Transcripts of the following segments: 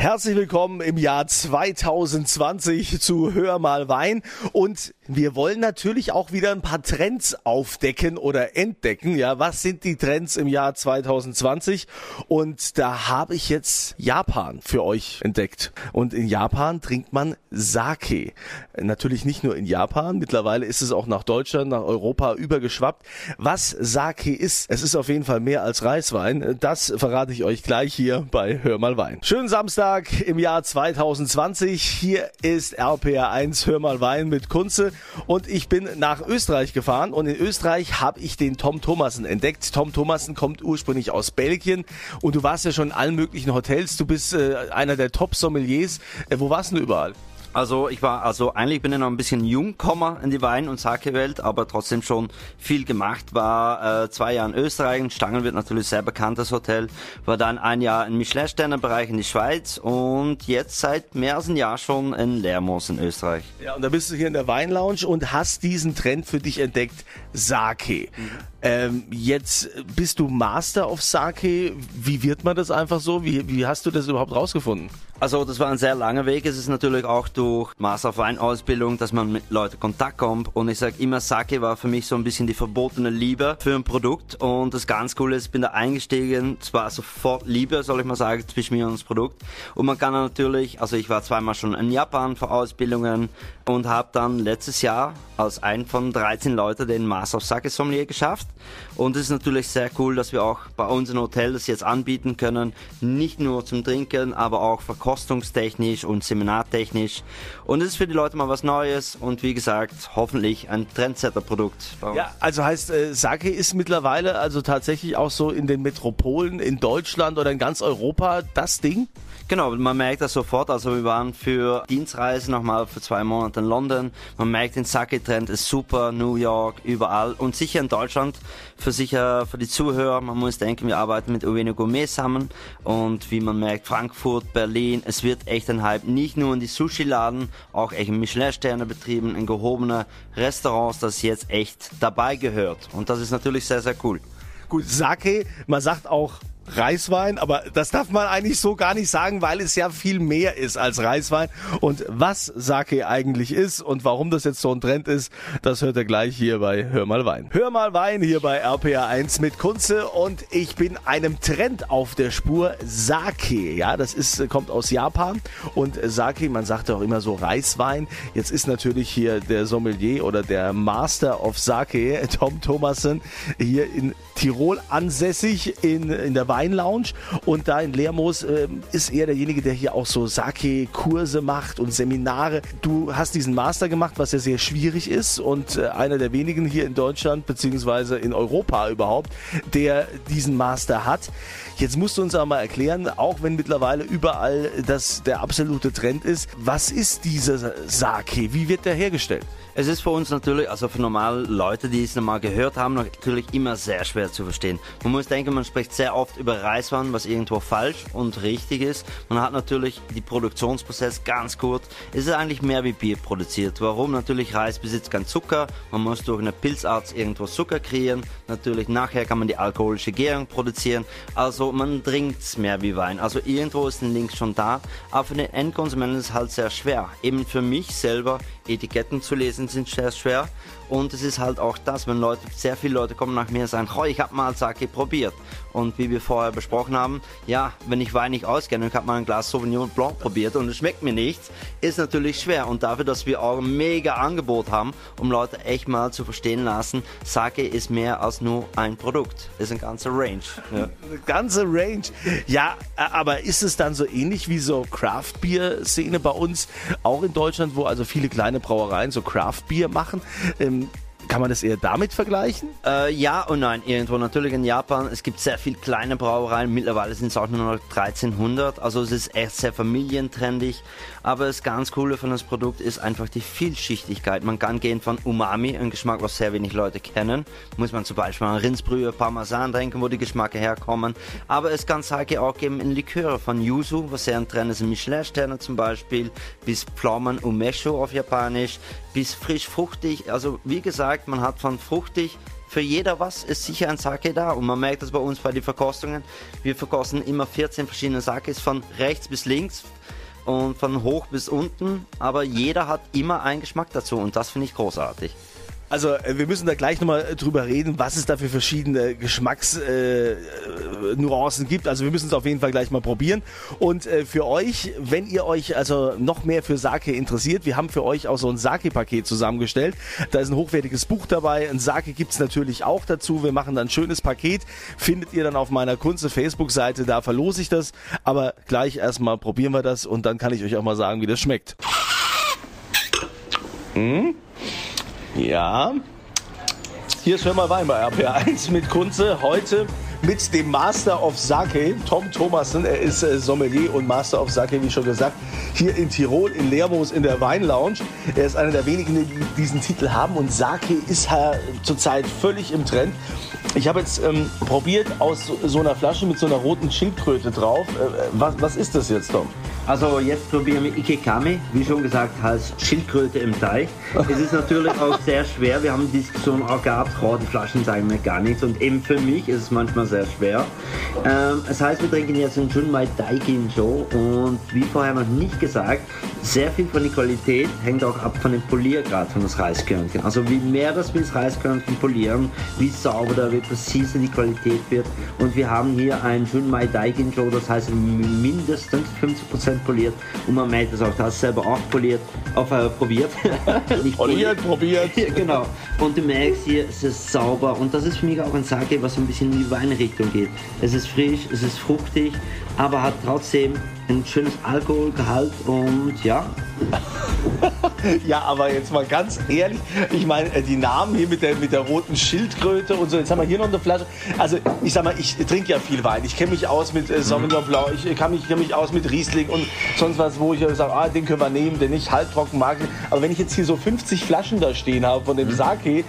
Herzlich willkommen im Jahr 2020 zu Hör mal Wein und wir wollen natürlich auch wieder ein paar Trends aufdecken oder entdecken. Ja, was sind die Trends im Jahr 2020? Und da habe ich jetzt Japan für euch entdeckt. Und in Japan trinkt man Sake. Natürlich nicht nur in Japan, mittlerweile ist es auch nach Deutschland, nach Europa übergeschwappt. Was Sake ist, es ist auf jeden Fall mehr als Reiswein. Das verrate ich euch gleich hier bei Hör mal Wein. Schönen Samstag Samstag im Jahr 2020. Hier ist RPR 1 Hör mal Wein mit Kunze und ich bin nach Österreich gefahren und in Österreich habe ich den Tom Thomassen entdeckt. Tom Thomassen kommt ursprünglich aus Belgien und du warst ja schon in allen möglichen Hotels. Du bist äh, einer der Top-Sommeliers. Äh, wo warst du überall? Also ich war, also eigentlich bin ich noch ein bisschen jung gekommen in die Wein- und Sake-Welt, aber trotzdem schon viel gemacht. War äh, zwei Jahre in Österreich, in Stangen wird natürlich sehr bekanntes Hotel. War dann ein Jahr im Michelin-Sterne-Bereich in die Schweiz und jetzt seit mehr als einem Jahr schon in Lermos in Österreich. Ja, und da bist du hier in der Weinlounge und hast diesen Trend für dich entdeckt, Sake. Mhm. Ähm, jetzt bist du Master of Sake. Wie wird man das einfach so? Wie, wie hast du das überhaupt rausgefunden? Also das war ein sehr langer Weg. Es ist natürlich auch durch Master of Wine Ausbildung, dass man mit Leuten Kontakt kommt. Und ich sage immer, Sake war für mich so ein bisschen die verbotene Liebe für ein Produkt. Und das ganz Coole ist, ich bin da eingestiegen. Es war sofort Liebe, soll ich mal sagen, zwischen mir und das Produkt. Und man kann natürlich, also ich war zweimal schon in Japan für Ausbildungen und habe dann letztes Jahr als ein von 13 Leuten den Master of Sake Sommelier geschafft. Und es ist natürlich sehr cool, dass wir auch bei uns im Hotel das jetzt anbieten können. Nicht nur zum Trinken, aber auch verkostungstechnisch und seminartechnisch. Und es ist für die Leute mal was Neues und wie gesagt, hoffentlich ein Trendsetter-Produkt. Ja, also heißt, äh, Sake ist mittlerweile also tatsächlich auch so in den Metropolen in Deutschland oder in ganz Europa das Ding? Genau, man merkt das sofort. Also wir waren für Dienstreise nochmal für zwei Monate in London. Man merkt, den Sake-Trend ist super, New York, überall und sicher in Deutschland. Für sicher für die Zuhörer, man muss denken, wir arbeiten mit Ueno Gourmet zusammen und wie man merkt, Frankfurt, Berlin, es wird echt ein Hype. Nicht nur in die Sushi-Laden, auch echt in Michelin-Sterne betrieben, in gehobene Restaurants, das jetzt echt dabei gehört. Und das ist natürlich sehr, sehr cool. Gut, Sake, man sagt auch Reiswein, aber das darf man eigentlich so gar nicht sagen, weil es ja viel mehr ist als Reiswein. Und was Sake eigentlich ist und warum das jetzt so ein Trend ist, das hört ihr gleich hier bei Hör mal Wein. Hör mal Wein hier bei RPA 1 mit Kunze und ich bin einem Trend auf der Spur. Sake, ja, das ist, kommt aus Japan und Sake, man sagt auch immer so Reiswein. Jetzt ist natürlich hier der Sommelier oder der Master of Sake, Tom Thomason, hier in Tirol ansässig in, in der Weinlounge und da in Lermoos äh, ist er derjenige, der hier auch so Sake-Kurse macht und Seminare. Du hast diesen Master gemacht, was ja sehr schwierig ist und äh, einer der wenigen hier in Deutschland beziehungsweise in Europa überhaupt, der diesen Master hat. Jetzt musst du uns aber mal erklären, auch wenn mittlerweile überall das der absolute Trend ist, was ist dieser Sake? Wie wird der hergestellt? Es ist für uns natürlich, also für normale Leute, die es normal gehört haben, natürlich immer sehr schwer zu verstehen. Man muss denken, man spricht sehr oft über Reiswein, was irgendwo falsch und richtig ist. Man hat natürlich die Produktionsprozess ganz kurz. Es ist eigentlich mehr wie Bier produziert. Warum? Natürlich Reis besitzt kein Zucker. Man muss durch eine Pilzart irgendwo Zucker kreieren. Natürlich nachher kann man die alkoholische Gärung produzieren. Also man trinkt mehr wie Wein. Also irgendwo ist ein Link schon da. Aber für den Endkonsumenten ist es halt sehr schwer. Eben für mich selber Etiketten zu lesen sind sehr schwer. Und es ist halt auch das, wenn Leute, sehr viele Leute kommen nach mir und sagen, ich habe mal Sake probiert. Und wie wir vorher besprochen haben, ja, wenn ich Wein nicht auskenne und ich habe mal ein Glas Sauvignon Blanc probiert und es schmeckt mir nichts, ist natürlich schwer. Und dafür, dass wir auch ein mega Angebot haben, um Leute echt mal zu verstehen lassen, Sake ist mehr als nur ein Produkt. Ist ein ganzer Range. Ja. Eine ganze Range. Ja, aber ist es dann so ähnlich wie so Craft Beer Szene bei uns, auch in Deutschland, wo also viele kleine Brauereien so Craft Beer machen? Ähm, kann man das eher damit vergleichen? Äh, ja und nein, irgendwo. Natürlich in Japan, es gibt sehr viele kleine Brauereien. Mittlerweile sind es auch nur noch 1300. Also es ist echt sehr familientrendig. Aber das ganz Coole von das Produkt ist einfach die Vielschichtigkeit. Man kann gehen von Umami, ein Geschmack, was sehr wenig Leute kennen. Muss man zum Beispiel an Rindsbrühe, Parmesan trinken, wo die Geschmacke herkommen. Aber es kann Sake auch geben in Liköre von Yuzu, was sehr ein Trend ist in Michelin-Sterne zum Beispiel, bis Pflaumen Umeshu auf Japanisch, bis frisch fruchtig. Also wie gesagt, man hat von fruchtig für jeder was ist sicher ein Sake da und man merkt das bei uns bei den Verkostungen. Wir verkosten immer 14 verschiedene Sakes von rechts bis links und von hoch bis unten, aber jeder hat immer einen Geschmack dazu und das finde ich großartig. Also äh, wir müssen da gleich nochmal äh, drüber reden, was es da für verschiedene Geschmacksnuancen äh, gibt. Also wir müssen es auf jeden Fall gleich mal probieren. Und äh, für euch, wenn ihr euch also noch mehr für Sake interessiert, wir haben für euch auch so ein Sake-Paket zusammengestellt. Da ist ein hochwertiges Buch dabei. Ein Sake gibt's natürlich auch dazu. Wir machen dann ein schönes Paket. Findet ihr dann auf meiner Kunze Facebook-Seite, da verlose ich das. Aber gleich erstmal probieren wir das und dann kann ich euch auch mal sagen, wie das schmeckt. Hm? Ja. Hier ist Hör mal Wein bei RPR1 mit Kunze. Heute mit dem Master of Sake, Tom Thomassen. Er ist äh, Sommelier und Master of Sake, wie schon gesagt, hier in Tirol, in Lermoos in der Weinlounge. Er ist einer der wenigen, die diesen Titel haben. Und Sake ist zurzeit völlig im Trend. Ich habe jetzt ähm, probiert aus so einer Flasche mit so einer roten Schildkröte drauf. Äh, was, was ist das jetzt, Tom? Also jetzt probieren wir Ikekami, wie schon gesagt, heißt Schildkröte im Teich. Es ist natürlich auch sehr schwer, wir haben die Diskussion auch gehabt, Flaschen sagen mir gar nichts und eben für mich ist es manchmal sehr schwer. Ähm, das heißt, wir trinken jetzt einen Junmai Daikin Show und wie vorher noch nicht gesagt, sehr viel von der Qualität hängt auch ab von dem Poliergrad von das Reiskörnchen. Also wie mehr das wir das Reiskörnchen polieren, wie sauber, wie präzise die Qualität wird und wir haben hier einen Junmai Daikin Show, das heißt mindestens 50% poliert und man merkt es auch, du hast selber auch poliert, auf, äh, probiert. Nicht poliert, probiert. genau. Und du merkst hier, es ist sauber und das ist für mich auch ein Sake, was ein bisschen in die Weinrichtung geht. Es ist frisch, es ist fruchtig, aber hat trotzdem ein schönes Alkoholgehalt und ja. ja, aber jetzt mal ganz ehrlich, ich meine, äh, die Namen hier mit der, mit der roten Schildkröte und so, jetzt haben wir hier noch eine Flasche. Also, ich sag mal, ich trinke ja viel Wein. Ich kenne mich aus mit äh, Sauvignon Blanc, ich kann mich, kenn mich aus mit Riesling und sonst was, wo ich sage, ah, den können wir nehmen, den nicht halbtrocken mag. Aber wenn ich jetzt hier so 50 Flaschen da stehen habe von dem mhm. Sake, äh,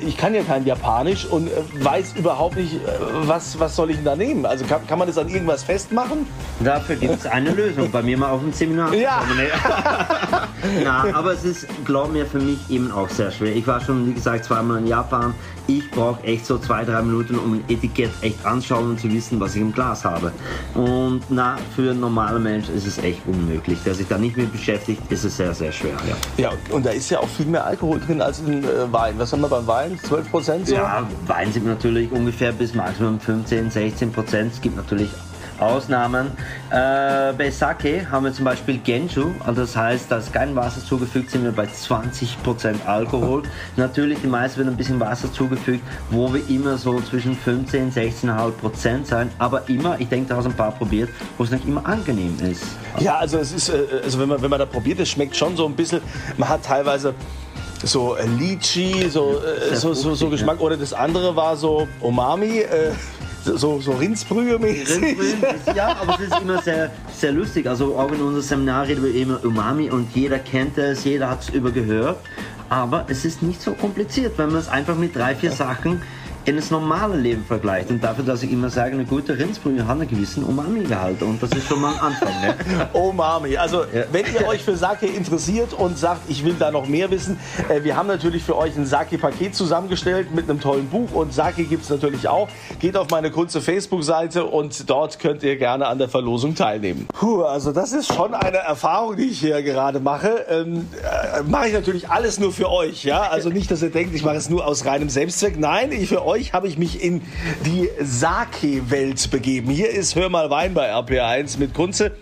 ich kann ja kein Japanisch und äh, weiß überhaupt nicht, äh, was, was soll ich denn da nehmen? Also kann, kann man das an irgendwas festmachen? Dafür gibt es eine Lösung. Bei mir mal auf dem Seminar. Ja. Na, aber es ist, glaub mir, für mich eben auch sehr schwer. Ich war schon, wie gesagt, zweimal in Japan. Ich brauche echt so zwei, drei Minuten, um ein Etikett echt anschauen und zu wissen, was ich im Glas habe. Und na, für einen normalen Mensch ist es echt unmöglich. Der sich da nicht mit beschäftigt, ist es sehr, sehr schwer. Ja, ja und da ist ja auch viel mehr Alkohol drin als in äh, Wein. Was haben wir beim Wein? 12 Prozent so? Ja, Wein sind natürlich ungefähr bis Maximum 15, 16 Prozent. Es gibt natürlich Ausnahmen. Äh, bei Sake haben wir zum Beispiel Genju, also das heißt, da ist kein Wasser zugefügt, sind wir bei 20% Alkohol. Natürlich, die meisten werden ein bisschen Wasser zugefügt, wo wir immer so zwischen 15 16,5% sein, aber immer, ich denke, da hast du ein paar probiert, wo es nicht immer angenehm ist. Ja, also es ist, äh, also wenn man, wenn man da probiert, es schmeckt schon so ein bisschen, man hat teilweise so äh, Lychee, so, so, so, so, Geschmack. Oder das andere war so Umami. Äh, so, so Rindsbrühe mäßig. Ja, aber es ist immer sehr, sehr lustig. Also auch in unserem Seminar reden wir immer Umami und jeder kennt es, jeder hat es übergehört. Aber es ist nicht so kompliziert, wenn man es einfach mit drei, vier Sachen in das normale Leben vergleicht. Und dafür, dass ich immer sage, eine gute Rindsbrühe hat einen gewissen Umami-Gehalt. Und das ist schon mal ein Anfang. Ne? Umami. Also, ja. wenn ihr euch für Sake interessiert und sagt, ich will da noch mehr wissen, äh, wir haben natürlich für euch ein Sake-Paket zusammengestellt mit einem tollen Buch. Und Sake gibt es natürlich auch. Geht auf meine kurze Facebook-Seite und dort könnt ihr gerne an der Verlosung teilnehmen. Puh, also das ist schon eine Erfahrung, die ich hier gerade mache. Ähm, äh, mache ich natürlich alles nur für euch. Ja? Also nicht, dass ihr denkt, ich mache es nur aus reinem Selbstzweck. Nein, ich für euch euch habe ich mich in die Sake-Welt begeben. Hier ist Hör mal Wein bei RPR1 mit Kunze.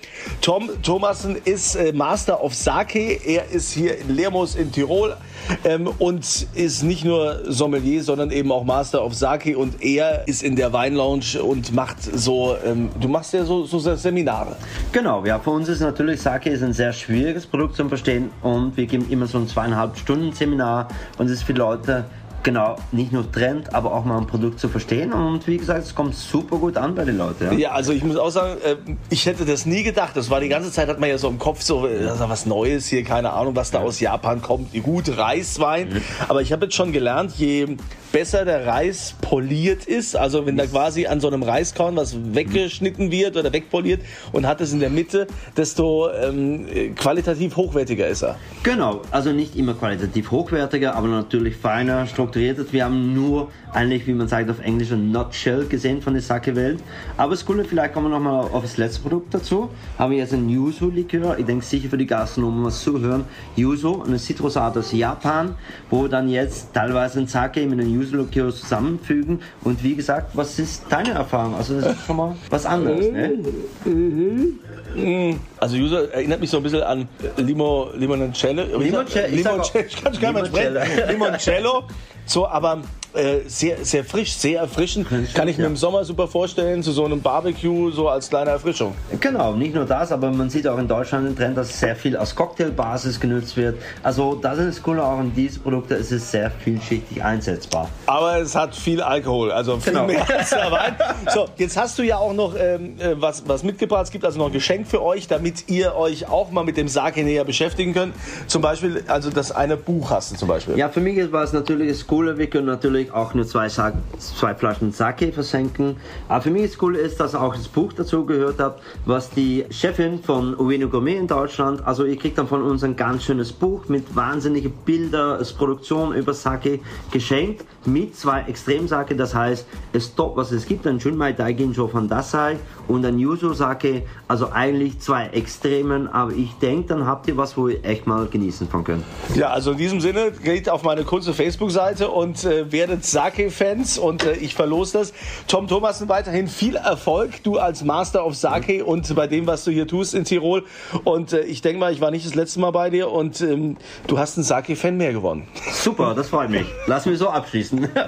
Tom Thomassen ist äh, Master of Sake. Er ist hier in Lermoos in Tirol ähm, und ist nicht nur Sommelier, sondern eben auch Master of Sake. Und er ist in der Weinlounge und macht so, ähm, du machst ja so, so Seminare. Genau, ja, für uns ist natürlich Sake ist ein sehr schwieriges Produkt zu verstehen und wir geben immer so ein zweieinhalb Stunden Seminar und es ist für Leute, genau, nicht nur Trend, aber auch mal ein Produkt zu verstehen. Und wie gesagt, es kommt super gut an bei den Leuten. Ja, ja also ich muss auch sagen, äh, ich hätte das nie gedacht. Das war die ganze Zeit, hat man ja so im Kopf so, äh, das ist was Neues hier, keine Ahnung, was da aus Japan kommt. Gut, Reiswein. Mhm. Aber ich habe jetzt schon gelernt, je besser der Reis poliert ist, also wenn da quasi an so einem Reiskorn was weggeschnitten wird oder wegpoliert und hat es in der Mitte, desto ähm, qualitativ hochwertiger ist er. Genau, also nicht immer qualitativ hochwertiger, aber natürlich feiner, strukturierter strukturiert hat. Wir haben nur eigentlich, wie man sagt auf Englisch, ein Nutshell gesehen von der Sake-Welt. Aber das Coole, vielleicht kommen wir nochmal auf das letzte Produkt dazu. Haben wir jetzt ein Yuzu-Likör. Ich denke sicher für die Gastronomen was zuhören. Yuzu, eine Zitrusart aus Japan, wo wir dann jetzt teilweise ein Sake mit einem Yuzu-Likör zusammenfügen. Und wie gesagt, was ist deine Erfahrung? Also das ist schon mal was anderes, ne? Also Yuzu erinnert mich so ein bisschen an Limo, Limoncello. Limoncello, ich Limoncello, ich kann es gar nicht sprechen. Limoncello. So, aber äh, sehr, sehr frisch, sehr erfrischend. Kann ich mir im Sommer super vorstellen, zu so einem Barbecue, so als kleine Erfrischung. Genau, nicht nur das, aber man sieht auch in Deutschland den Trend, dass sehr viel als Cocktailbasis genutzt wird. Also das ist das Coole auch an diesen Produkten, es ist sehr vielschichtig einsetzbar. Aber es hat viel Alkohol, also viel Genau. mehr als der Wein. So, jetzt hast du ja auch noch ähm, äh, was, was mitgebracht. Es gibt also noch ein Geschenk für euch, damit ihr euch auch mal mit dem Sake näher beschäftigen könnt. Zum Beispiel, also das eine Buch hast du zum Beispiel. Ja, für mich war es natürlich das Coole, wir können natürlich auch nur zwei, Sa zwei Flaschen Sake versenken. Aber für mich das Coole ist, dass auch das Buch dazu gehört hat, was die Chefin von Ueno Gourmet in Deutschland, also ihr kriegt dann von uns ein ganz schönes Buch mit wahnsinnigen Bilder, als Produktion über Sake geschenkt, mit zwei Extremsake, das heißt, es top, was es gibt, ein Junmai Daiginjo von Dasai und ein Yuzu Sake, also eigentlich zwei Extremen, aber ich denke, dann habt ihr was, wo ihr echt mal genießen von könnt. Ja, also in diesem Sinne, geht auf meine kurze Facebook-Seite und äh, werdet Sake-Fans und äh, ich verlose das. Tom Thomassen, weiterhin viel Erfolg, du als Master of Sake und bei dem, was du hier tust in Tirol. Und äh, ich denke mal, ich war nicht das letzte Mal bei dir und ähm, du hast einen Sake-Fan mehr gewonnen. Super, das freut mich. Lass mich so abschließen.